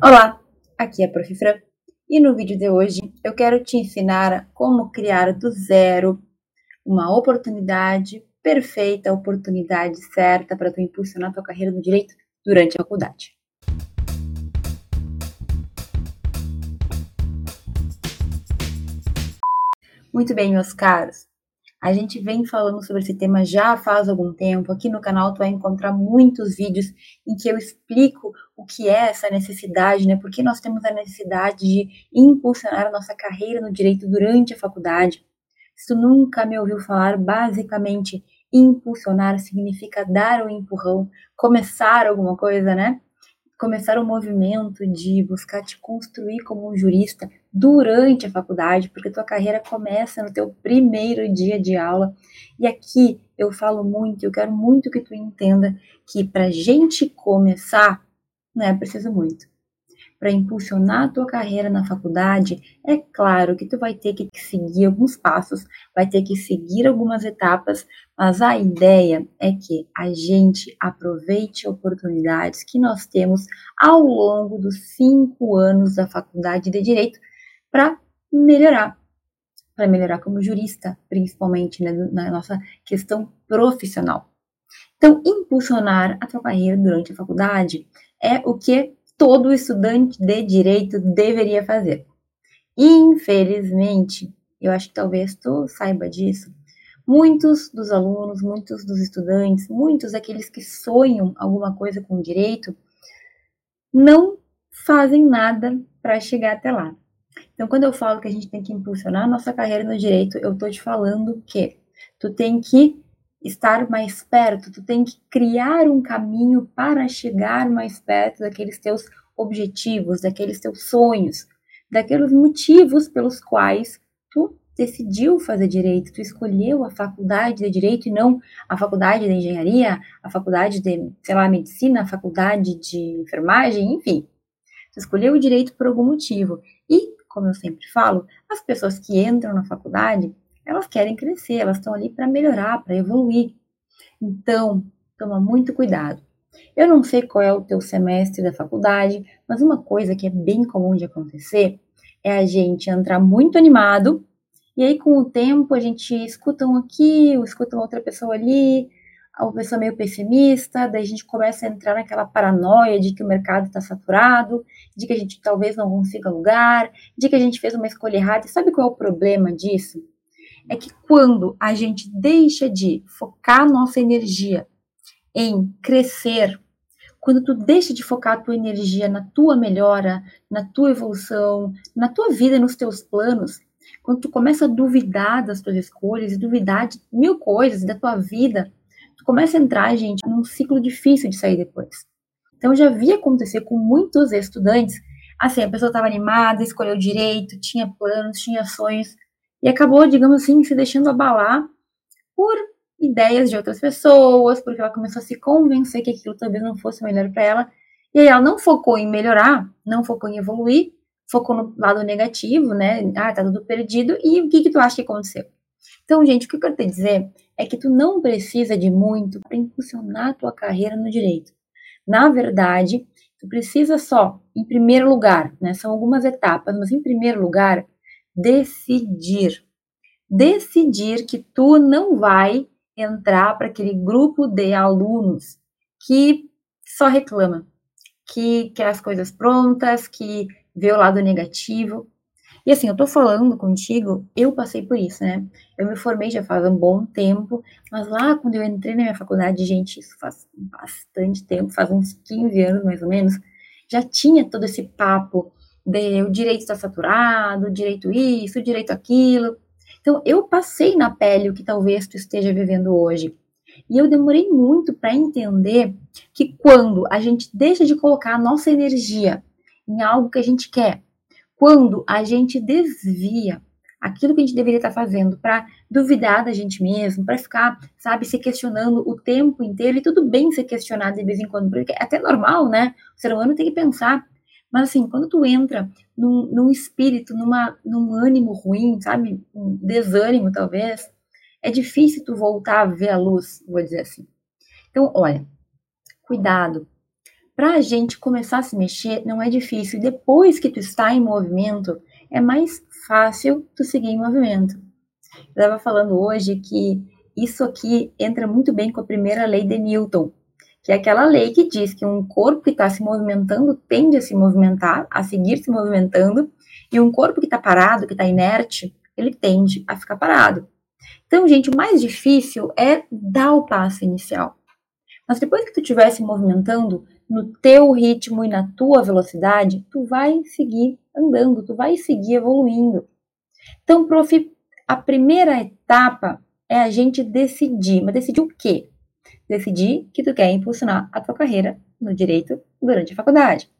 Olá, aqui é a Prof. Fran e no vídeo de hoje eu quero te ensinar como criar do zero uma oportunidade perfeita, oportunidade certa para tu impulsionar tua carreira no direito durante a faculdade. Muito bem, meus caros. A gente vem falando sobre esse tema já faz algum tempo. Aqui no canal tu vai encontrar muitos vídeos em que eu explico o que é essa necessidade, né? Por que nós temos a necessidade de impulsionar a nossa carreira no direito durante a faculdade. Se tu nunca me ouviu falar, basicamente impulsionar significa dar um empurrão, começar alguma coisa, né? começar um movimento de buscar te construir como um jurista durante a faculdade, porque tua carreira começa no teu primeiro dia de aula. E aqui eu falo muito, eu quero muito que tu entenda que para gente começar, não é preciso muito para impulsionar a tua carreira na faculdade, é claro que tu vai ter que seguir alguns passos, vai ter que seguir algumas etapas, mas a ideia é que a gente aproveite oportunidades que nós temos ao longo dos cinco anos da faculdade de Direito para melhorar, para melhorar como jurista, principalmente né, na nossa questão profissional. Então, impulsionar a tua carreira durante a faculdade é o que todo estudante de direito deveria fazer. Infelizmente, eu acho que talvez tu saiba disso, muitos dos alunos, muitos dos estudantes, muitos daqueles que sonham alguma coisa com direito, não fazem nada para chegar até lá. Então, quando eu falo que a gente tem que impulsionar a nossa carreira no direito, eu estou te falando que tu tem que estar mais perto, tu tem que criar um caminho para chegar mais perto daqueles teus objetivos, daqueles teus sonhos, daqueles motivos pelos quais tu decidiu fazer direito, tu escolheu a faculdade de direito e não a faculdade de engenharia, a faculdade de, sei lá, medicina, a faculdade de enfermagem, enfim. Tu escolheu o direito por algum motivo. E, como eu sempre falo, as pessoas que entram na faculdade, elas querem crescer, elas estão ali para melhorar, para evoluir. Então, toma muito cuidado. Eu não sei qual é o teu semestre da faculdade, mas uma coisa que é bem comum de acontecer é a gente entrar muito animado e aí com o tempo a gente escuta um aqui, escuta uma outra pessoa ali, uma pessoa meio pessimista, daí a gente começa a entrar naquela paranoia de que o mercado está saturado, de que a gente talvez não consiga lugar, de que a gente fez uma escolha errada. E sabe qual é o problema disso? é que quando a gente deixa de focar nossa energia em crescer, quando tu deixa de focar a tua energia na tua melhora, na tua evolução, na tua vida, nos teus planos, quando tu começa a duvidar das tuas escolhas e duvidar de mil coisas da tua vida, tu começa a entrar, gente, num ciclo difícil de sair depois. Então, já vi acontecer com muitos estudantes, assim, a pessoa estava animada, escolheu direito, tinha planos, tinha sonhos, e acabou, digamos assim, se deixando abalar por ideias de outras pessoas, porque ela começou a se convencer que aquilo talvez não fosse melhor para ela. E aí ela não focou em melhorar, não focou em evoluir, focou no lado negativo, né? Ah, tá tudo perdido. E o que que tu acha que aconteceu? Então, gente, o que eu quero te dizer é que tu não precisa de muito para impulsionar a tua carreira no direito. Na verdade, tu precisa só, em primeiro lugar, né? São algumas etapas, mas em primeiro lugar, decidir. Decidir que tu não vai entrar para aquele grupo de alunos que só reclama, que quer as coisas prontas, que vê o lado negativo. E assim, eu tô falando contigo, eu passei por isso, né? Eu me formei já faz um bom tempo, mas lá quando eu entrei na minha faculdade, gente, isso faz bastante tempo, faz uns 15 anos mais ou menos, já tinha todo esse papo de, o direito está saturado, direito isso, direito aquilo. Então, eu passei na pele o que talvez tu esteja vivendo hoje. E eu demorei muito para entender que quando a gente deixa de colocar a nossa energia em algo que a gente quer, quando a gente desvia aquilo que a gente deveria estar fazendo para duvidar da gente mesmo, para ficar, sabe, se questionando o tempo inteiro, e tudo bem ser questionado de vez em quando, porque é até normal, né? O ser humano tem que pensar mas assim, quando tu entra num, num espírito, numa, num ânimo ruim, sabe? Um desânimo, talvez, é difícil tu voltar a ver a luz, vou dizer assim. Então, olha, cuidado. Para a gente começar a se mexer não é difícil. Depois que tu está em movimento, é mais fácil tu seguir em movimento. Eu estava falando hoje que isso aqui entra muito bem com a primeira lei de Newton, que é aquela lei que diz que um corpo que está se movimentando tende a se movimentar, a seguir se movimentando, e um corpo que está parado, que está inerte, ele tende a ficar parado. Então, gente, o mais difícil é dar o passo inicial. Mas depois que tu estiver se movimentando no teu ritmo e na tua velocidade, tu vai seguir andando, tu vai seguir evoluindo. Então, prof, a primeira etapa é a gente decidir. Mas decidir o quê? Decidir que tu quer impulsionar a tua carreira no direito durante a faculdade.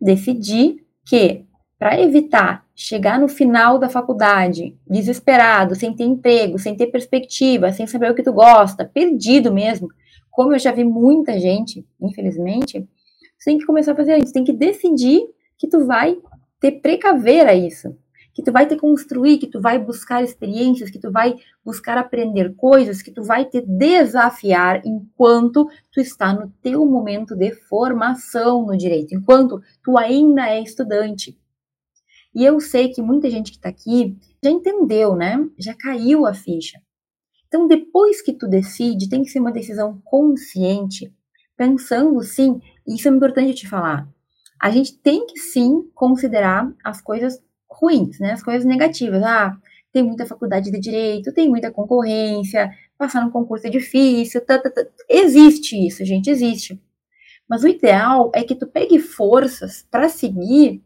Decidir que para evitar chegar no final da faculdade desesperado, sem ter emprego, sem ter perspectiva, sem saber o que tu gosta, perdido mesmo, como eu já vi muita gente, infelizmente, você tem que começar a fazer isso, tem que decidir que tu vai ter precaver a isso, que tu vai te construir, que tu vai buscar experiências, que tu vai buscar aprender coisas, que tu vai te desafiar enquanto tu está no teu momento de formação no direito, enquanto tu ainda é estudante. E eu sei que muita gente que está aqui já entendeu, né? Já caiu a ficha. Então, depois que tu decide, tem que ser uma decisão consciente, pensando sim, e isso é importante te falar. A gente tem que sim considerar as coisas ruins, né? As coisas negativas. Ah, tem muita faculdade de direito, tem muita concorrência, passar no concurso é difícil, tá, tá, tá. existe isso, gente, existe. Mas o ideal é que tu pegue forças para seguir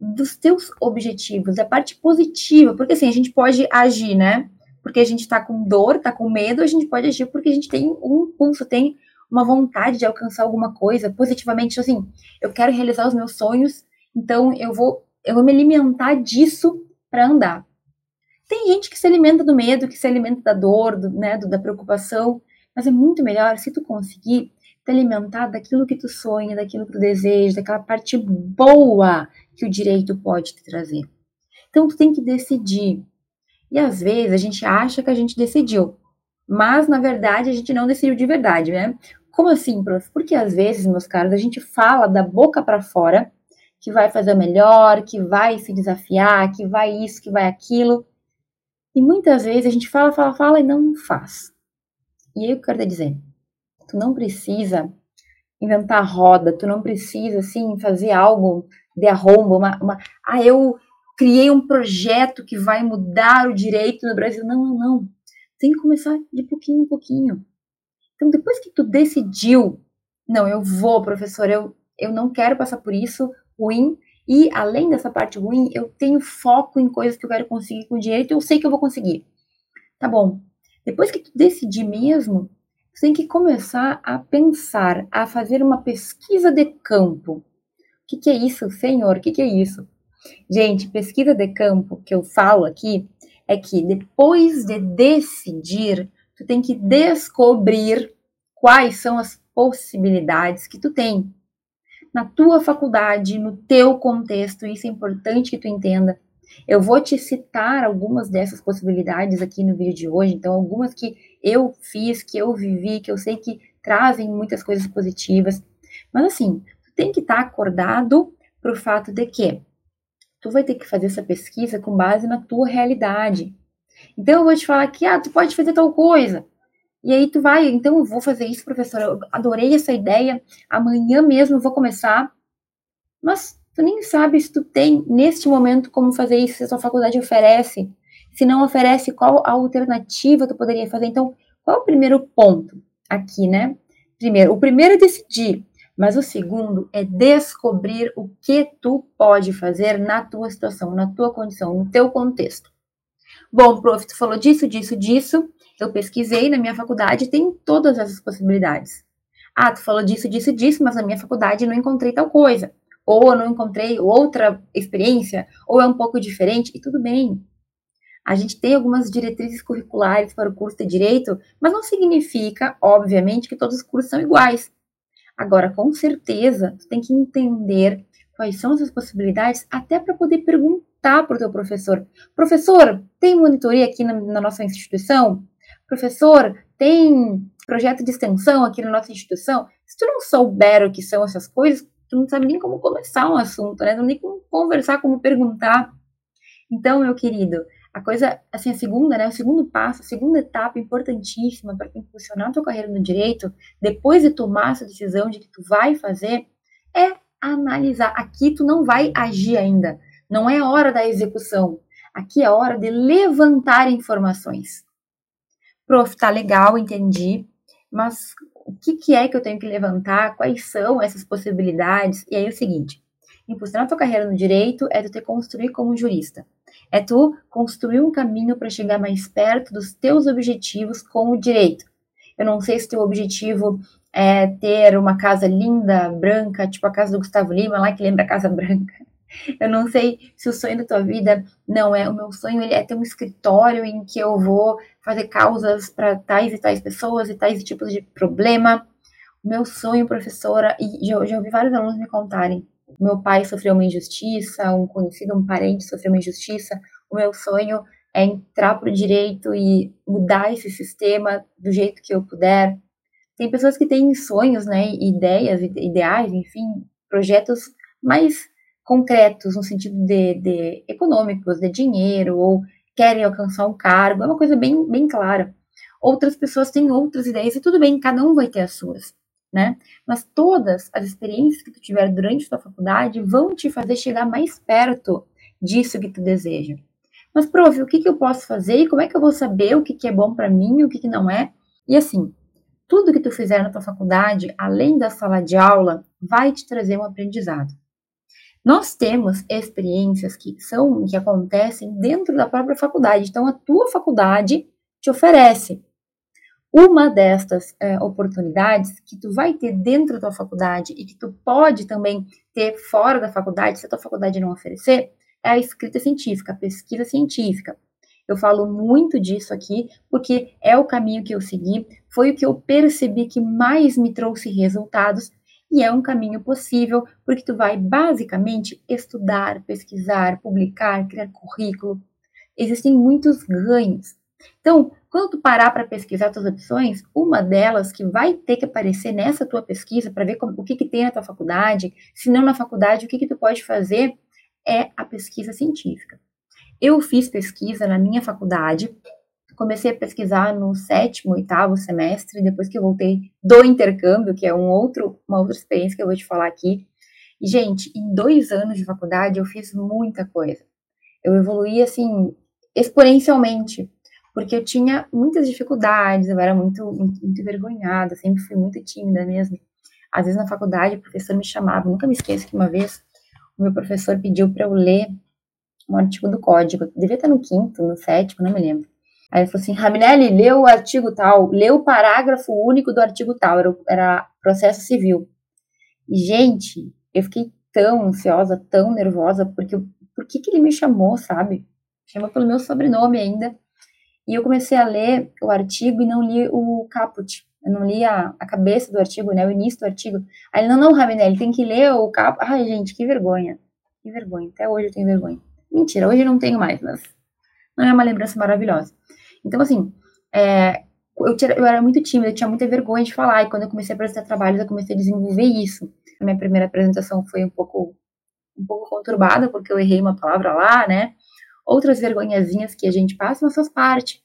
dos teus objetivos, da parte positiva, porque assim, a gente pode agir, né? Porque a gente tá com dor, tá com medo, a gente pode agir porque a gente tem um pulso, tem uma vontade de alcançar alguma coisa positivamente, assim, eu quero realizar os meus sonhos, então eu vou eu vou me alimentar disso para andar. Tem gente que se alimenta do medo, que se alimenta da dor, do, né, do, da preocupação, mas é muito melhor se tu conseguir te alimentar daquilo que tu sonha, daquilo que tu deseja, daquela parte boa que o direito pode te trazer. Então, tu tem que decidir. E às vezes a gente acha que a gente decidiu, mas na verdade a gente não decidiu de verdade, né? Como assim, prof? Porque às vezes, meus caros, a gente fala da boca para fora que vai fazer melhor, que vai se desafiar, que vai isso, que vai aquilo. E muitas vezes a gente fala, fala, fala e não faz. E aí eu quero dizer, tu não precisa inventar roda, tu não precisa, assim, fazer algo de arromba, uma, uma, ah, eu criei um projeto que vai mudar o direito no Brasil. Não, não, não. Tem que começar de pouquinho em pouquinho. Então, depois que tu decidiu, não, eu vou, professor, eu, eu não quero passar por isso ruim, e além dessa parte ruim, eu tenho foco em coisas que eu quero conseguir com o direito, eu sei que eu vou conseguir. Tá bom. Depois que tu decidir mesmo, tu tem que começar a pensar, a fazer uma pesquisa de campo que, que é isso, senhor? O que, que é isso? Gente, pesquisa de campo que eu falo aqui é que depois de decidir, tu tem que descobrir quais são as possibilidades que tu tem na tua faculdade, no teu contexto, isso é importante que tu entenda. Eu vou te citar algumas dessas possibilidades aqui no vídeo de hoje, então algumas que eu fiz, que eu vivi, que eu sei que trazem muitas coisas positivas. Mas assim, tem que estar tá acordado para o fato de que tu vai ter que fazer essa pesquisa com base na tua realidade. Então eu vou te falar que ah, tu pode fazer tal coisa. E aí tu vai, então eu vou fazer isso, professora. Eu adorei essa ideia. Amanhã mesmo eu vou começar. Mas tu nem sabe se tu tem neste momento como fazer isso, se a sua faculdade oferece. Se não oferece, qual a alternativa tu poderia fazer? Então, qual é o primeiro ponto aqui, né? Primeiro, o primeiro é decidir mas o segundo é descobrir o que tu pode fazer na tua situação, na tua condição, no teu contexto. Bom, prof, tu falou disso, disso, disso. Eu pesquisei na minha faculdade, tem todas essas possibilidades. Ah, tu falou disso, disso, disso, mas na minha faculdade não encontrei tal coisa. Ou eu não encontrei outra experiência, ou é um pouco diferente, e tudo bem. A gente tem algumas diretrizes curriculares para o curso de direito, mas não significa, obviamente, que todos os cursos são iguais. Agora, com certeza, tu tem que entender quais são essas possibilidades até para poder perguntar para o teu professor. Professor, tem monitoria aqui na, na nossa instituição? Professor, tem projeto de extensão aqui na nossa instituição? Se tu não souber o que são essas coisas, tu não sabe nem como começar um assunto, né? Não nem como conversar, como perguntar. Então, meu querido, a coisa, assim, a segunda, né, o segundo passo, a segunda etapa importantíssima para impulsionar a tua carreira no direito, depois de tomar essa decisão de que tu vai fazer, é analisar. Aqui tu não vai agir ainda, não é hora da execução. Aqui é hora de levantar informações. Prof, tá legal, entendi, mas o que, que é que eu tenho que levantar? Quais são essas possibilidades? E aí é o seguinte, impulsionar a tua carreira no direito é tu te construir como jurista. É tu construir um caminho para chegar mais perto dos teus objetivos com o direito. Eu não sei se teu objetivo é ter uma casa linda, branca, tipo a casa do Gustavo Lima, lá que lembra a Casa Branca. Eu não sei se o sonho da tua vida não é. O meu sonho ele é ter um escritório em que eu vou fazer causas para tais e tais pessoas e tais tipos de problema. O meu sonho, professora, e já, já ouvi vários alunos me contarem, meu pai sofreu uma injustiça, um conhecido, um parente sofreu uma injustiça. O meu sonho é entrar para o direito e mudar esse sistema do jeito que eu puder. Tem pessoas que têm sonhos, né, ideias, ideais, enfim, projetos mais concretos no sentido de, de econômicos, de dinheiro, ou querem alcançar um cargo, é uma coisa bem, bem clara. Outras pessoas têm outras ideias e tudo bem, cada um vai ter as suas né? Mas todas as experiências que tu tiver durante a tua faculdade vão te fazer chegar mais perto disso que tu deseja. Mas, prof, o que, que eu posso fazer e como é que eu vou saber o que, que é bom para mim o que, que não é? E assim, tudo que tu fizer na tua faculdade, além da sala de aula, vai te trazer um aprendizado. Nós temos experiências que são que acontecem dentro da própria faculdade. Então, a tua faculdade te oferece uma destas é, oportunidades que tu vai ter dentro da faculdade e que tu pode também ter fora da faculdade, se a tua faculdade não oferecer, é a escrita científica, a pesquisa científica. Eu falo muito disso aqui porque é o caminho que eu segui, foi o que eu percebi que mais me trouxe resultados e é um caminho possível porque tu vai basicamente estudar, pesquisar, publicar, criar currículo. Existem muitos ganhos. Então, quando tu parar para pesquisar suas opções, uma delas que vai ter que aparecer nessa tua pesquisa para ver como, o que, que tem na tua faculdade, se não na faculdade, o que, que tu pode fazer, é a pesquisa científica. Eu fiz pesquisa na minha faculdade, comecei a pesquisar no sétimo, oitavo semestre, depois que eu voltei do intercâmbio, que é um outro, uma outra experiência que eu vou te falar aqui. E, gente, em dois anos de faculdade eu fiz muita coisa. Eu evoluí, assim, exponencialmente porque eu tinha muitas dificuldades, eu era muito, muito, muito envergonhada, sempre fui muito tímida mesmo. Às vezes na faculdade o professor me chamava, nunca me esqueço que uma vez o meu professor pediu para eu ler um artigo do código, devia estar no quinto, no sétimo, não me lembro. Aí ele falou assim, Raminelli, lê o artigo tal, lê o parágrafo único do artigo tal, era, era processo civil. E, gente, eu fiquei tão ansiosa, tão nervosa, porque por que, que ele me chamou, sabe? Chamou pelo meu sobrenome ainda. E eu comecei a ler o artigo e não li o caput. Eu não li a, a cabeça do artigo, né? O início do artigo. Aí ele, não, não, Raminelli, tem que ler o caput. Ai, gente, que vergonha. Que vergonha. Até hoje eu tenho vergonha. Mentira, hoje eu não tenho mais, mas não é uma lembrança maravilhosa. Então, assim, é, eu, tira, eu, era muito tímida, eu tinha muita vergonha de falar. E quando eu comecei a apresentar trabalhos, eu comecei a desenvolver isso. A minha primeira apresentação foi um pouco, um pouco conturbada, porque eu errei uma palavra lá, né? Outras vergonhazinhas que a gente passa, mas faz parte.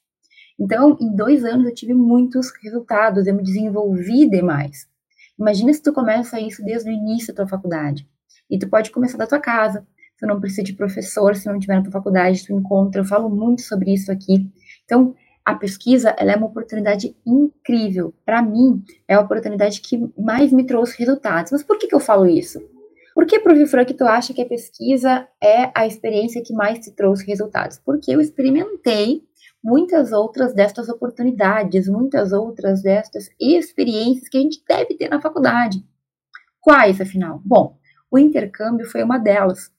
Então, em dois anos eu tive muitos resultados, eu me desenvolvi demais. Imagina se tu começa isso desde o início da tua faculdade. E tu pode começar da tua casa. Tu não precisa de professor, se não tiver na tua faculdade, tu encontra. Eu falo muito sobre isso aqui. Então, a pesquisa, ela é uma oportunidade incrível. Para mim, é a oportunidade que mais me trouxe resultados. Mas por que, que eu falo isso? Por que, Prof. Frank, tu acha que a pesquisa é a experiência que mais te trouxe resultados? Porque eu experimentei muitas outras destas oportunidades, muitas outras destas experiências que a gente deve ter na faculdade. Quais, afinal? Bom, o intercâmbio foi uma delas.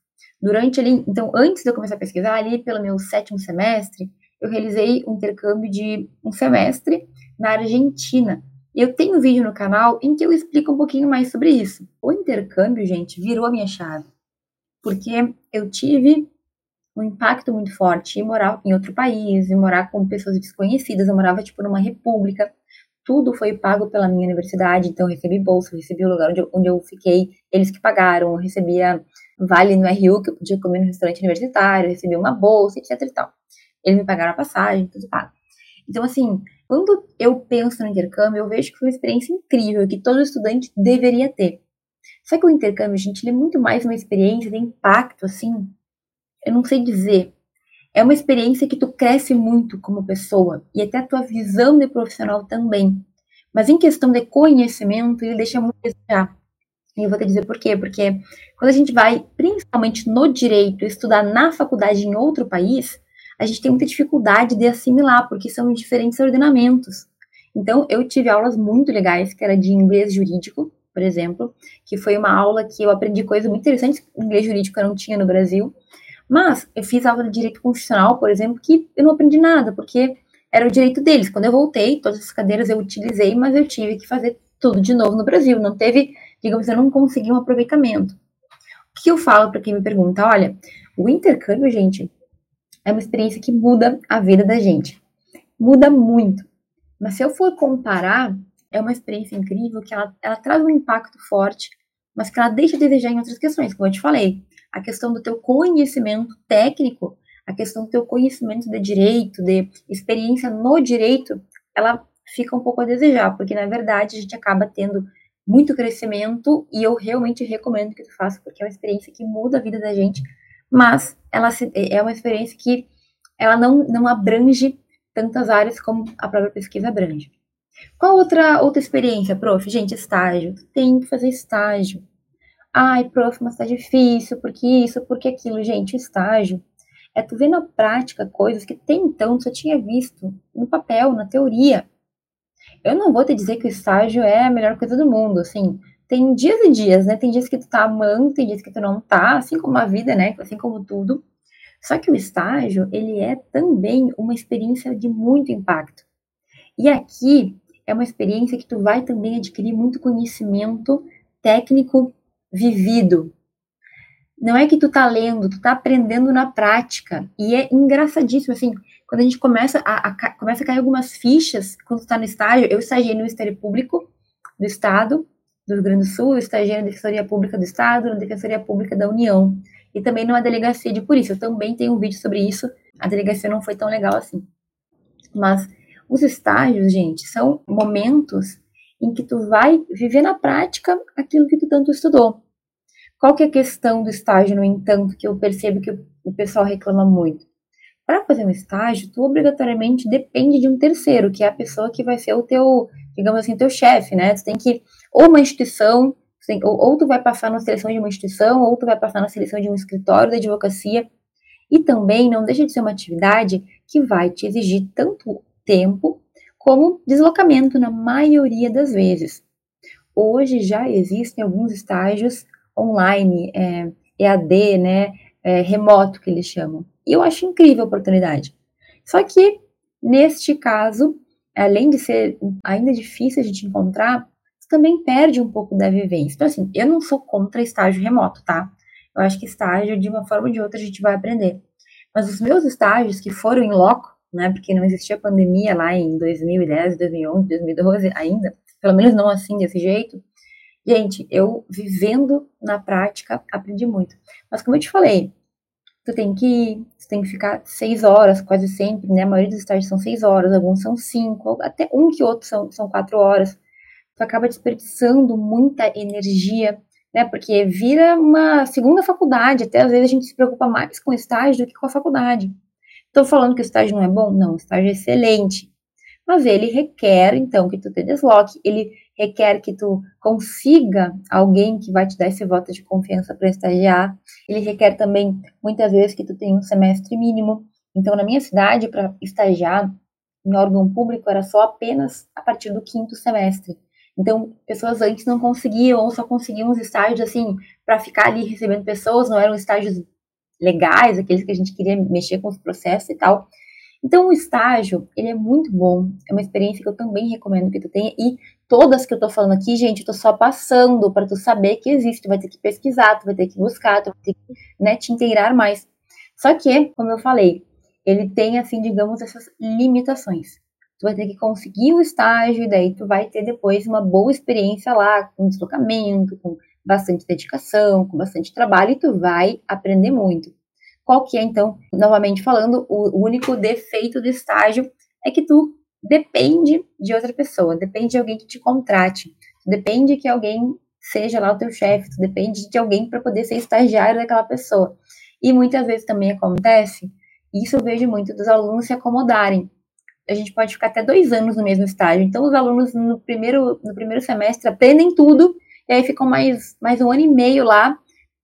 Durante ali, então, antes de eu começar a pesquisar, ali pelo meu sétimo semestre, eu realizei um intercâmbio de um semestre na Argentina, eu tenho um vídeo no canal em que eu explico um pouquinho mais sobre isso. O intercâmbio, gente, virou a minha chave. Porque eu tive um impacto muito forte em morar em outro país, em morar com pessoas desconhecidas. Eu morava, tipo, numa república. tudo foi pago pela minha universidade, então eu recebi bolsa, eu recebi o lugar onde eu, onde eu fiquei, eles que pagaram, eu recebia vale no RU, que eu podia comer no restaurante universitário, eu recebi uma bolsa, etc e tal. Eles me pagaram a passagem, tudo pago. Então, assim, quando eu penso no intercâmbio, eu vejo que foi uma experiência incrível, que todo estudante deveria ter. Só que o intercâmbio, gente, ele é muito mais uma experiência de impacto, assim, eu não sei dizer. É uma experiência que tu cresce muito como pessoa e até a tua visão de profissional também. Mas em questão de conhecimento, ele deixa muito desejar. E eu vou te dizer por quê? Porque quando a gente vai, principalmente no direito, estudar na faculdade em outro país, a gente tem muita dificuldade de assimilar, porque são diferentes ordenamentos. Então, eu tive aulas muito legais, que era de inglês jurídico, por exemplo, que foi uma aula que eu aprendi coisas muito interessantes, inglês jurídico eu não tinha no Brasil, mas eu fiz aula de direito constitucional, por exemplo, que eu não aprendi nada, porque era o direito deles. Quando eu voltei, todas as cadeiras eu utilizei, mas eu tive que fazer tudo de novo no Brasil. Não teve, digamos, eu não consegui um aproveitamento. O que eu falo para quem me pergunta? Olha, o intercâmbio, gente, é uma experiência que muda a vida da gente. Muda muito. Mas se eu for comparar, é uma experiência incrível que ela, ela traz um impacto forte, mas que ela deixa de desejar em outras questões, como eu te falei. A questão do teu conhecimento técnico, a questão do teu conhecimento de direito, de experiência no direito, ela fica um pouco a desejar, porque na verdade a gente acaba tendo muito crescimento e eu realmente recomendo que tu faça, porque é uma experiência que muda a vida da gente, mas ela se, é uma experiência que ela não, não abrange tantas áreas como a própria pesquisa abrange. Qual outra, outra experiência, prof? Gente, estágio. Tem que fazer estágio. Ai, prof, mas tá difícil, porque isso, porque aquilo. Gente, estágio é tu ver na prática coisas que até então tu só tinha visto no papel, na teoria. Eu não vou te dizer que o estágio é a melhor coisa do mundo, assim, tem dias e dias, né? Tem dias que tu tá amando, tem dias que tu não tá, assim como a vida, né? Assim como tudo. Só que o estágio, ele é também uma experiência de muito impacto. E aqui é uma experiência que tu vai também adquirir muito conhecimento técnico vivido. Não é que tu tá lendo, tu tá aprendendo na prática. E é engraçadíssimo, assim, quando a gente começa a, a começa a cair algumas fichas, quando tu tá no estágio, eu estagiei no Ministério Público do Estado, do Rio Grande do Sul, estagiei na Defensoria Pública do Estado, na Defensoria Pública da União, e também numa delegacia de polícia. Eu também tenho um vídeo sobre isso, a delegacia não foi tão legal assim. Mas os estágios, gente, são momentos em que tu vai viver na prática aquilo que tu tanto estudou. Qual que é a questão do estágio, no entanto, que eu percebo que o pessoal reclama muito? Para fazer um estágio, tu obrigatoriamente depende de um terceiro, que é a pessoa que vai ser o teu, digamos assim, teu chefe, né? Tu tem que, ou uma instituição, tem, ou, ou tu vai passar na seleção de uma instituição, ou tu vai passar na seleção de um escritório da advocacia, e também não deixa de ser uma atividade que vai te exigir tanto tempo como deslocamento na maioria das vezes. Hoje já existem alguns estágios online, é, EAD, né, é, remoto que eles chamam. E eu acho incrível a oportunidade. Só que, neste caso, além de ser ainda difícil a gente encontrar, também perde um pouco da vivência. Então, assim, eu não sou contra estágio remoto, tá? Eu acho que estágio, de uma forma ou de outra, a gente vai aprender. Mas os meus estágios que foram em loco, né, porque não existia pandemia lá em 2010, 2011, 2012 ainda, pelo menos não assim, desse jeito, gente, eu vivendo na prática, aprendi muito. Mas como eu te falei, tu tem que ir, tu tem que ficar seis horas, quase sempre, né? A maioria dos estágios são seis horas, alguns são cinco, até um que outro são, são quatro horas. Tu acaba desperdiçando muita energia, né? Porque vira uma segunda faculdade, até às vezes a gente se preocupa mais com o estágio do que com a faculdade. Estou falando que o estágio não é bom? Não, o estágio é excelente. Mas ele requer, então, que tu te desloque, ele requer que tu consiga alguém que vai te dar esse voto de confiança para estagiar. Ele requer também, muitas vezes, que tu tenha um semestre mínimo. Então, na minha cidade, para estagiar em órgão público, era só apenas a partir do quinto semestre. Então, pessoas antes não conseguiam, ou só conseguiam os estágios, assim, para ficar ali recebendo pessoas, não eram estágios legais, aqueles que a gente queria mexer com os processos e tal. Então, o estágio, ele é muito bom, é uma experiência que eu também recomendo que tu tenha, e todas que eu tô falando aqui, gente, eu tô só passando para tu saber que existe, tu vai ter que pesquisar, tu vai ter que buscar, tu vai ter que, né, te inteirar mais. Só que, como eu falei, ele tem, assim, digamos, essas limitações. tu vai ter que conseguir o estágio, e daí tu vai ter depois uma boa experiência lá, com deslocamento, com bastante dedicação, com bastante trabalho, e tu vai aprender muito. Qual que é, então, novamente falando, o único defeito do estágio é que tu depende de outra pessoa, depende de alguém que te contrate, depende que alguém seja lá o teu chefe, depende de alguém para poder ser estagiário daquela pessoa. E muitas vezes também acontece, isso eu vejo muito dos alunos se acomodarem. A gente pode ficar até dois anos no mesmo estágio. Então, os alunos no primeiro, no primeiro semestre aprendem tudo, e aí ficam mais, mais um ano e meio lá,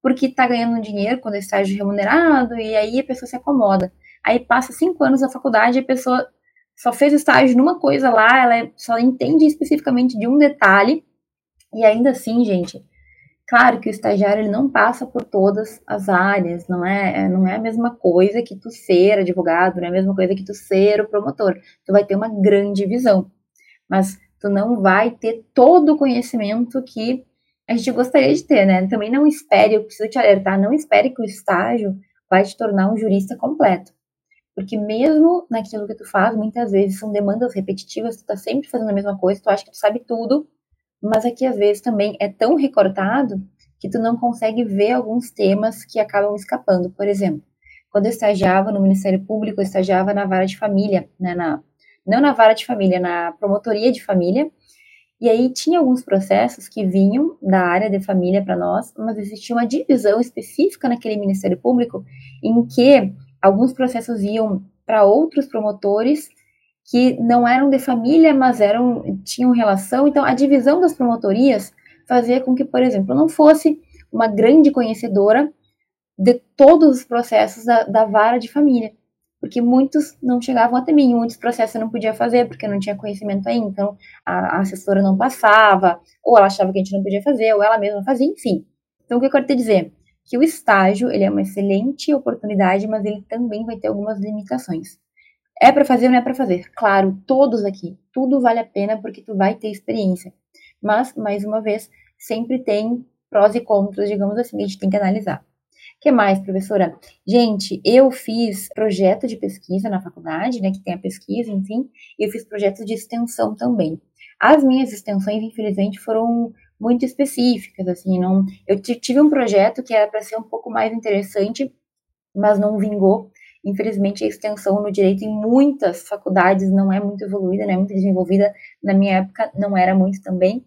porque está ganhando dinheiro quando é estágio remunerado, e aí a pessoa se acomoda. Aí passa cinco anos na faculdade, a pessoa só fez estágio numa coisa lá, ela só entende especificamente de um detalhe, e ainda assim, gente, claro que o estagiário ele não passa por todas as áreas, não é, não é a mesma coisa que tu ser advogado, não é a mesma coisa que tu ser o promotor. Tu vai ter uma grande visão, mas tu não vai ter todo o conhecimento que a gente gostaria de ter, né? Também não espere, eu preciso te alertar, não espere que o estágio vai te tornar um jurista completo. Porque mesmo naquilo que tu faz, muitas vezes são demandas repetitivas, tu tá sempre fazendo a mesma coisa, tu acha que tu sabe tudo, mas aqui às vezes também é tão recortado que tu não consegue ver alguns temas que acabam escapando. Por exemplo, quando eu estagiava no Ministério Público, eu estagiava na vara de família, né, na, não na vara de família, na promotoria de família, e aí tinha alguns processos que vinham da área de família para nós, mas existia uma divisão específica naquele Ministério Público em que alguns processos iam para outros promotores que não eram de família, mas eram tinham relação. Então, a divisão das promotorias fazia com que, por exemplo, não fosse uma grande conhecedora de todos os processos da, da vara de família, porque muitos não chegavam até mim, muitos processos eu não podia fazer porque não tinha conhecimento ainda, então a, a assessora não passava, ou ela achava que a gente não podia fazer, ou ela mesma fazia, enfim. Então, o que eu quero te dizer? Que o estágio, ele é uma excelente oportunidade, mas ele também vai ter algumas limitações. É para fazer ou não é para fazer? Claro, todos aqui, tudo vale a pena porque tu vai ter experiência. Mas, mais uma vez, sempre tem prós e contras, digamos assim, que a gente tem que analisar. Que mais, professora? Gente, eu fiz projeto de pesquisa na faculdade, né, que tem a pesquisa, enfim, e eu fiz projetos de extensão também. As minhas extensões, infelizmente, foram muito específicas, assim, não. Eu tive um projeto que era para ser um pouco mais interessante, mas não vingou Infelizmente, a extensão no direito em muitas faculdades não é muito evoluída, não é muito desenvolvida. Na minha época, não era muito também.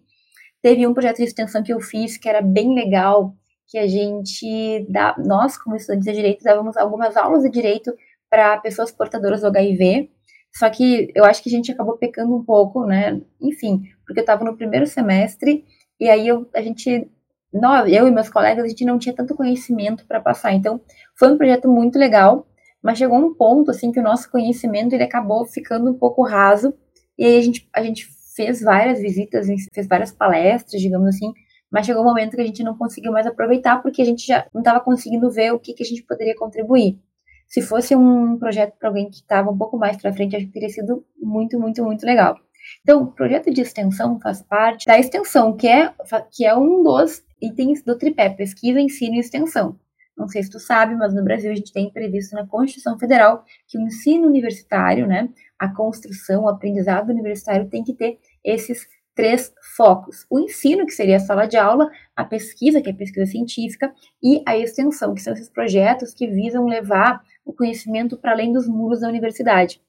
Teve um projeto de extensão que eu fiz que era bem legal, que a gente, dá, nós, como estudantes de direito, dávamos algumas aulas de direito para pessoas portadoras do HIV. Só que eu acho que a gente acabou pecando um pouco, né? Enfim, porque eu estava no primeiro semestre e aí eu, a gente, nós, eu e meus colegas, a gente não tinha tanto conhecimento para passar. Então, foi um projeto muito legal mas chegou um ponto assim que o nosso conhecimento ele acabou ficando um pouco raso e aí a gente, a gente fez várias visitas, fez várias palestras, digamos assim, mas chegou um momento que a gente não conseguiu mais aproveitar porque a gente já não estava conseguindo ver o que, que a gente poderia contribuir. Se fosse um projeto para alguém que estava um pouco mais para frente, acho que teria sido muito, muito, muito legal. Então, o projeto de extensão faz parte da extensão, que é, que é um dos itens do tripé, pesquisa, ensino e extensão. Não sei se tu sabe, mas no Brasil a gente tem previsto na Constituição Federal que o ensino universitário, né, a construção, o aprendizado universitário tem que ter esses três focos: o ensino, que seria a sala de aula, a pesquisa, que é a pesquisa científica, e a extensão, que são esses projetos que visam levar o conhecimento para além dos muros da universidade.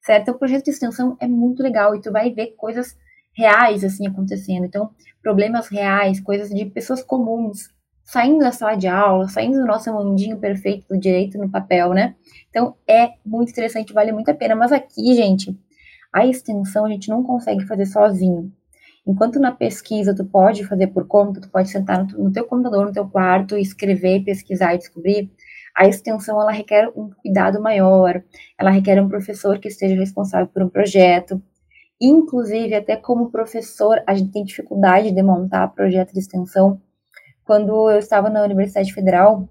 Certo? Então, o projeto de extensão é muito legal e tu vai ver coisas reais assim acontecendo. Então, problemas reais, coisas de pessoas comuns, saindo da sala de aula, saindo do nosso mundinho perfeito do direito no papel, né? Então é muito interessante, vale muito a pena. Mas aqui, gente, a extensão a gente não consegue fazer sozinho. Enquanto na pesquisa tu pode fazer por conta, tu pode sentar no, teu computador, no teu quarto, escrever, pesquisar e descobrir, a extensão ela requer um cuidado maior, ela requer um professor que esteja responsável por um projeto. Inclusive, até como professor, a gente tem dificuldade de montar projeto de extensão, quando eu estava na Universidade Federal,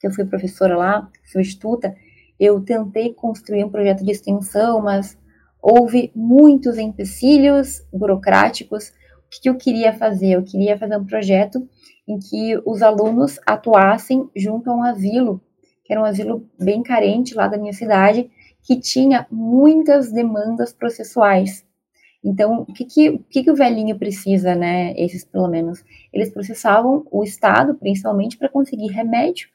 que eu fui professora lá, substituta, eu tentei construir um projeto de extensão, mas houve muitos empecilhos burocráticos. O que eu queria fazer? Eu queria fazer um projeto em que os alunos atuassem junto a um asilo, que era um asilo bem carente lá da minha cidade, que tinha muitas demandas processuais. Então, o que, que, o, que, que o velhinho precisa, né? Esses, pelo menos, eles processavam o Estado, principalmente, para conseguir remédio,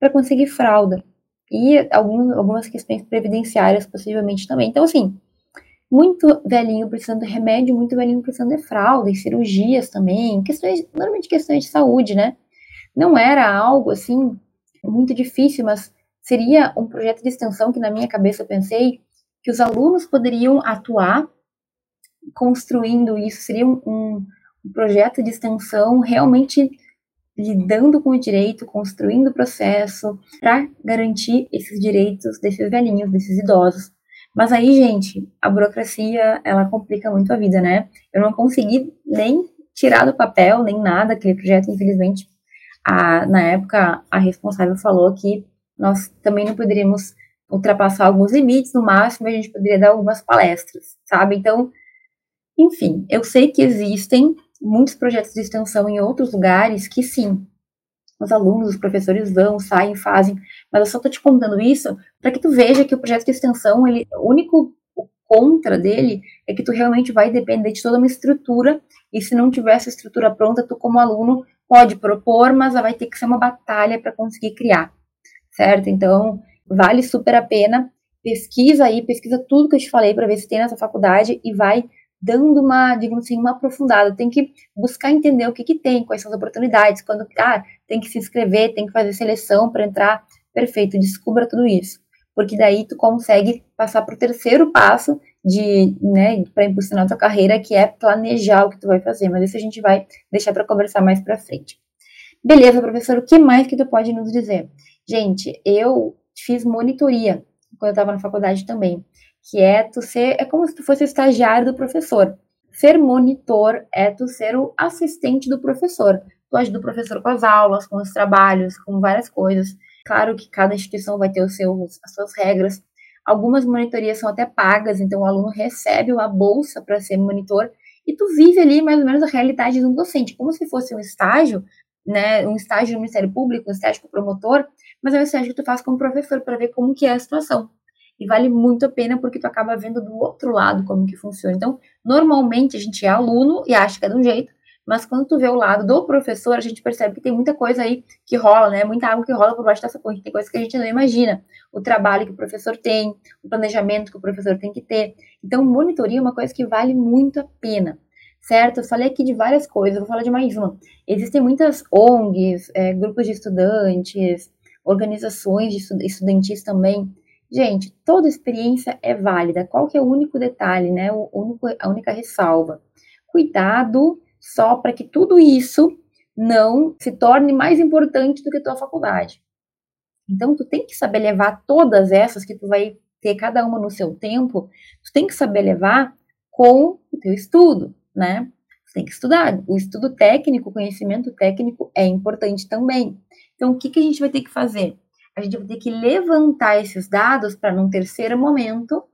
para conseguir fralda. E algum, algumas questões previdenciárias, possivelmente, também. Então, assim, muito velhinho precisando de remédio, muito velhinho precisando de fralda, e cirurgias também, questões, normalmente questões de saúde, né? Não era algo, assim, muito difícil, mas seria um projeto de extensão que, na minha cabeça, eu pensei que os alunos poderiam atuar construindo isso, seria um, um, projeto de extensão realmente lidando com o direito, construindo o processo para garantir esses direitos desses velhinhos, desses idosos. Mas aí, gente, a burocracia, ela complica muito a vida, né? Eu não consegui nem tirar do papel, nem nada, aquele projeto, infelizmente, a, na época, a responsável falou que nós também não poderíamos ultrapassar alguns limites, no máximo a gente poderia dar algumas palestras, sabe? Então, enfim, eu sei que existem muitos projetos de extensão em outros lugares que sim, os alunos, os professores vão, saem, fazem, mas eu só estou te contando isso para que tu veja que o projeto de extensão, ele, o único contra dele é que tu realmente vai depender de toda uma estrutura, e se não tiver essa estrutura pronta, tu como aluno pode propor, mas vai ter que ser uma batalha para conseguir criar, certo? Então, vale super a pena, pesquisa aí, pesquisa tudo que eu te falei para ver se tem nessa faculdade e vai dando uma, digamos assim, uma aprofundada. Tem que buscar entender o que, que tem, quais são as oportunidades, quando ah, tem que se inscrever, tem que fazer seleção para entrar. Perfeito, descubra tudo isso. Porque daí tu consegue passar para o terceiro passo de, né, para impulsionar a tua carreira, que é planejar o que tu vai fazer. Mas isso a gente vai deixar para conversar mais para frente. Beleza, professor, o que mais que tu pode nos dizer? Gente, eu fiz monitoria quando eu estava na faculdade também que é tu ser, é como se tu fosse o estagiário do professor. Ser monitor é tu ser o assistente do professor. Tu ajuda o professor com as aulas, com os trabalhos, com várias coisas. Claro que cada instituição vai ter os seus, as suas regras. Algumas monitorias são até pagas, então o aluno recebe uma bolsa para ser monitor e tu vive ali mais ou menos a realidade de um docente, como se fosse um estágio, né, um estágio no Ministério Público, um estágio com promotor, mas é um estágio que tu faz como professor para ver como que é a situação e vale muito a pena porque tu acaba vendo do outro lado como que funciona. Então, normalmente a gente é aluno e acha que é de um jeito, mas quando tu vê o lado do professor, a gente percebe que tem muita coisa aí que rola, né? Muita água que rola por baixo dessa ponte, tem coisa que a gente não imagina. O trabalho que o professor tem, o planejamento que o professor tem que ter. Então, monitoria é uma coisa que vale muito a pena certo? Eu falei aqui de várias coisas, vou falar de mais uma. Existem muitas ONGs, é, grupos de estudantes, organizações de estudantis também, Gente, toda experiência é válida. Qual que é o único detalhe, né? O único, a única ressalva. Cuidado só para que tudo isso não se torne mais importante do que a tua faculdade. Então, tu tem que saber levar todas essas que tu vai ter cada uma no seu tempo, tu tem que saber levar com o teu estudo, né? Tu tem que estudar. O estudo técnico, o conhecimento técnico é importante também. Então, o que, que a gente vai ter que fazer? a gente vai ter que levantar esses dados para, num terceiro momento,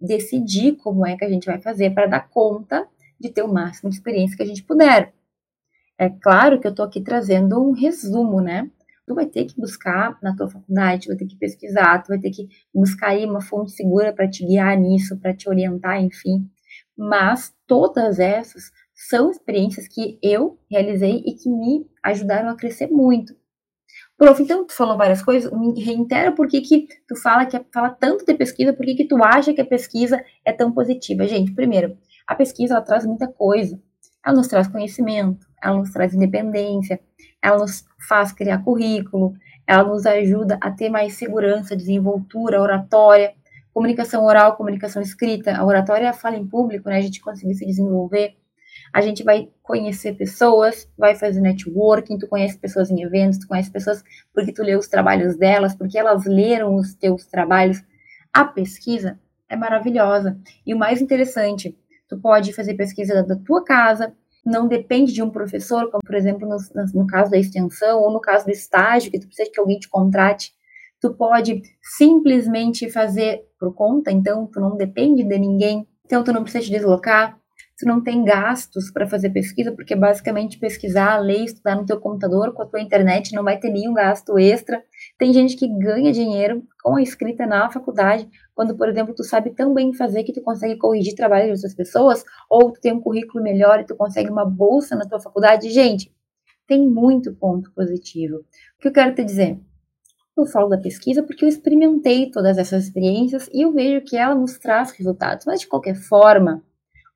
decidir como é que a gente vai fazer para dar conta de ter o máximo de experiência que a gente puder. É claro que eu estou aqui trazendo um resumo, né? Tu vai ter que buscar na tua faculdade, vai ter que pesquisar, tu vai ter que buscar aí uma fonte segura para te guiar nisso, para te orientar, enfim. Mas todas essas são experiências que eu realizei e que me ajudaram a crescer muito. Prof, então tu falou várias coisas, me reitera por que, que tu fala que fala tanto de pesquisa, por que, que tu acha que a pesquisa é tão positiva? Gente, primeiro, a pesquisa ela traz muita coisa. Ela nos traz conhecimento, ela nos traz independência, ela nos faz criar currículo, ela nos ajuda a ter mais segurança, desenvoltura, oratória, comunicação oral, comunicação escrita. A oratória é a fala em público, né? A gente conseguir se desenvolver a gente vai conhecer pessoas, vai fazer networking, tu conhece pessoas em eventos, tu conhece pessoas porque tu lê os trabalhos delas, porque elas leram os teus trabalhos. A pesquisa é maravilhosa. E o mais interessante, tu pode fazer pesquisa da tua casa, não depende de um professor, como por exemplo no, no caso da extensão ou no caso do estágio, que tu precisa que alguém te contrate. Tu pode simplesmente fazer por conta, então tu não depende de ninguém, então tu não precisa te deslocar, tu não tem gastos para fazer pesquisa, porque basicamente pesquisar, ler, estudar no teu computador com a tua internet não vai ter nenhum gasto extra. Tem gente que ganha dinheiro com a escrita na faculdade, quando, por exemplo, tu sabe tão bem fazer que tu consegue corrigir trabalho de outras pessoas, ou tu tem um currículo melhor e tu consegue uma bolsa na tua faculdade. Gente, tem muito ponto positivo. O que eu quero te dizer? Eu falo da pesquisa porque eu experimentei todas essas experiências e eu vejo que ela nos traz resultados. Mas, de qualquer forma,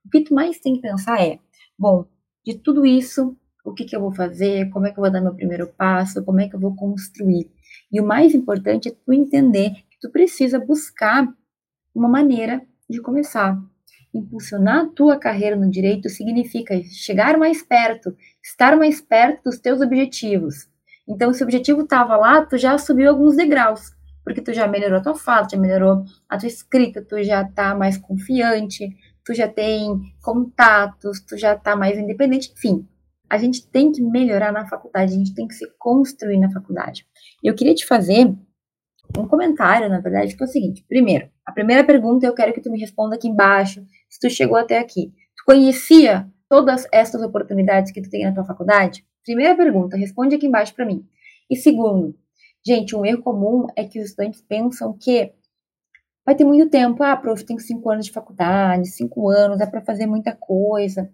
o que tu mais tem que pensar é, bom, de tudo isso, o que, que eu vou fazer, como é que eu vou dar meu primeiro passo, como é que eu vou construir. E o mais importante é tu entender que tu precisa buscar uma maneira de começar. Impulsionar a tua carreira no direito significa chegar mais perto, estar mais perto dos teus objetivos. Então, se o objetivo estava lá, tu já subiu alguns degraus, porque tu já melhorou a tua fala, já melhorou a tua escrita, tu já está mais confiante, tu já tem contatos, tu já está mais independente, enfim a gente tem que melhorar na faculdade, a gente tem que se construir na faculdade. Eu queria te fazer um comentário, na verdade, que é o seguinte: primeiro, a primeira pergunta eu quero que tu me responda aqui embaixo, se tu chegou até aqui. Tu conhecia todas essas oportunidades que tu tem na tua faculdade? Primeira pergunta, responde aqui embaixo para mim. E segundo, gente, um erro comum é que os estudantes pensam que vai ter muito tempo. Ah, prof, tenho cinco anos de faculdade, cinco anos, dá para fazer muita coisa.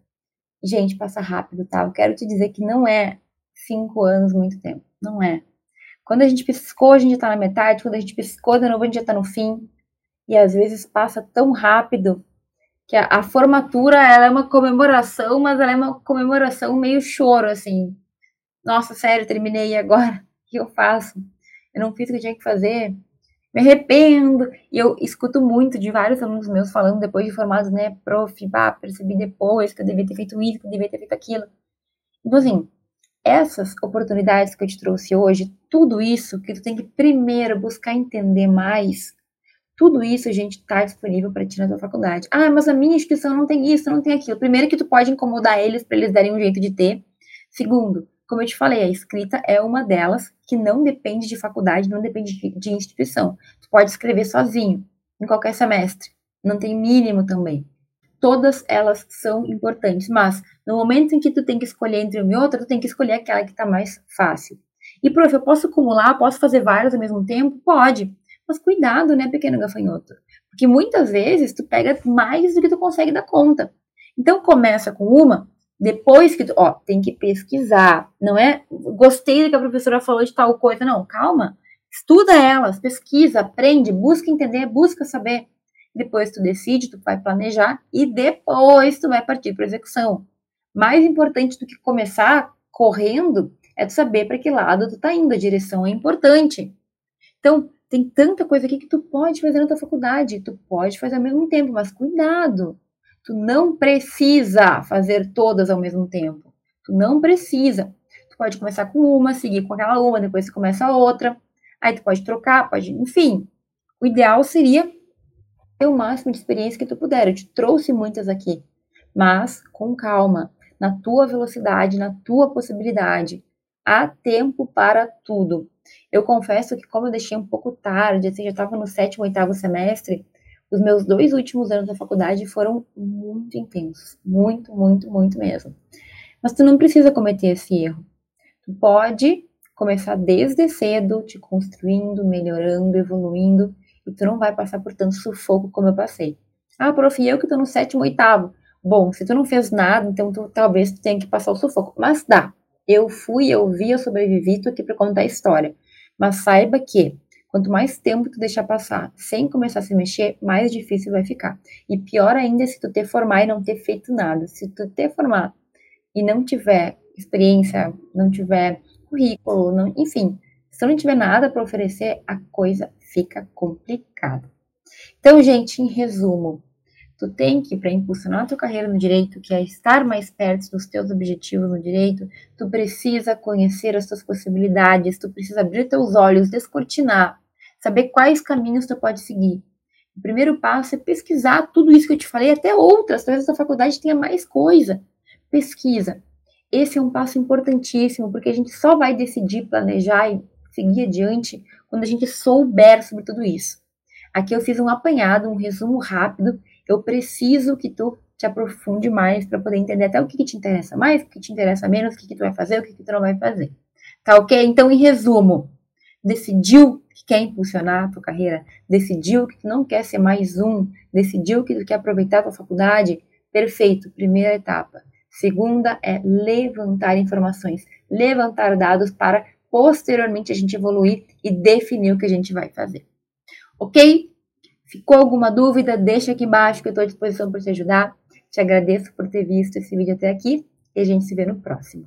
Gente, passa rápido, tá? Eu quero te dizer que não é cinco anos muito tempo. Não é. Quando a gente piscou, a gente já tá na metade. Quando a gente piscou de novo, a gente já tá no fim. E às vezes passa tão rápido que a, a formatura, ela é uma comemoração, mas ela é uma comemoração meio choro, assim. Nossa, sério, terminei agora. O que eu faço? Eu não fiz o que eu tinha que fazer me arrependo. E eu escuto muito de vários alunos meus falando depois de formados, né, prof, bah, percebi depois que eu devia ter feito isso, que eu devia ter feito aquilo. Então, assim, essas oportunidades que eu te trouxe hoje, tudo isso que tu tem que primeiro buscar entender mais, tudo isso, gente, está disponível para ti na tua faculdade. Ah, mas a minha instituição não tem isso, não tem aquilo. Primeiro que tu pode incomodar eles para eles darem um jeito de ter. Segundo, como eu te falei, a escrita é uma delas que não depende de faculdade, não depende de, instituição. Tu pode escrever sozinho, em qualquer semestre. Não tem mínimo também. Todas elas são importantes, mas no momento em que tu tem que escolher entre uma e outra, tu tem que escolher aquela que está mais fácil. E, prof, eu posso acumular, posso fazer várias ao mesmo tempo? Pode. Mas cuidado, né, pequeno gafanhoto? Porque muitas vezes tu pega mais do que tu consegue dar conta. Então começa com uma, depois que, ó, tem que pesquisar, não é? Gostei do que a professora falou de tal coisa, não, calma. Estuda elas, pesquisa, aprende, busca entender, busca saber. Depois tu decide, tu vai planejar e depois tu vai partir para execução. Mais importante do que começar correndo é tu saber para que lado tu tá indo, a direção é importante. Então, tem tanta coisa aqui que tu pode fazer na tua faculdade, tu pode fazer ao mesmo tempo, mas cuidado. Tu não precisa fazer todas ao mesmo tempo. Tu não precisa. Tu pode começar com uma, seguir com aquela uma, depois você começa a outra. Aí tu pode trocar, pode, enfim. O ideal seria ter o máximo de experiência que tu puder. Eu te trouxe muitas aqui, mas com calma, na tua velocidade, na tua possibilidade. Há tempo para tudo. Eu confesso que como eu deixei um pouco tarde, assim, já estava no sétimo, oitavo semestre, os meus dois últimos anos da faculdade foram muito intensos. Muito, muito, muito mesmo. Mas tu não precisa cometer esse erro. Tu pode começar desde cedo, te construindo, melhorando, evoluindo, e tu não vai passar por tanto sufoco como eu passei. Ah, prof, eu que tô no sétimo, oitavo. Bom, se tu não fez nada, então tu, talvez tu tenha que passar o sufoco. Mas dá. Eu fui, eu vi, eu sobrevivi, tô aqui pra contar a história. Mas saiba que Quanto mais tempo tu deixar passar sem começar a se mexer, mais difícil vai ficar. E pior ainda é se tu te formar e não ter feito nada. Se tu te formar e não tiver experiência, não tiver currículo, não, enfim, se não tiver nada para oferecer, a coisa fica complicada. Então, gente, em resumo, tu tem que, para impulsionar a tua carreira no direito, que é estar mais perto dos teus objetivos no direito, tu precisa conhecer as tuas possibilidades, tu precisa abrir teus olhos, descortinar, saber quais caminhos tu pode seguir. O primeiro passo é pesquisar tudo isso que eu te falei, até outras, talvez a faculdade tenha mais coisa. Pesquisa. Esse é um passo importantíssimo, porque a gente só vai decidir, planejar e seguir adiante quando a gente souber sobre tudo isso. Aqui eu fiz um apanhado, um resumo rápido. Eu preciso que tu te aprofunde mais para poder entender até o que, que, te interessa mais, o que te interessa menos, o que, que tu vai fazer, o que, que tu não vai fazer. Tá ok? Então, em resumo, decidiu que quer impulsionar a tua carreira, decidiu que não quer ser mais um, decidiu que quer aproveitar a tua faculdade, perfeito, primeira etapa. Segunda é levantar informações, levantar dados para posteriormente a gente evoluir e definir o que a gente vai fazer. Ok? Ficou alguma dúvida? Deixa aqui embaixo que eu estou à disposição para te ajudar. Te agradeço por ter visto esse vídeo até aqui e a gente se vê no próximo.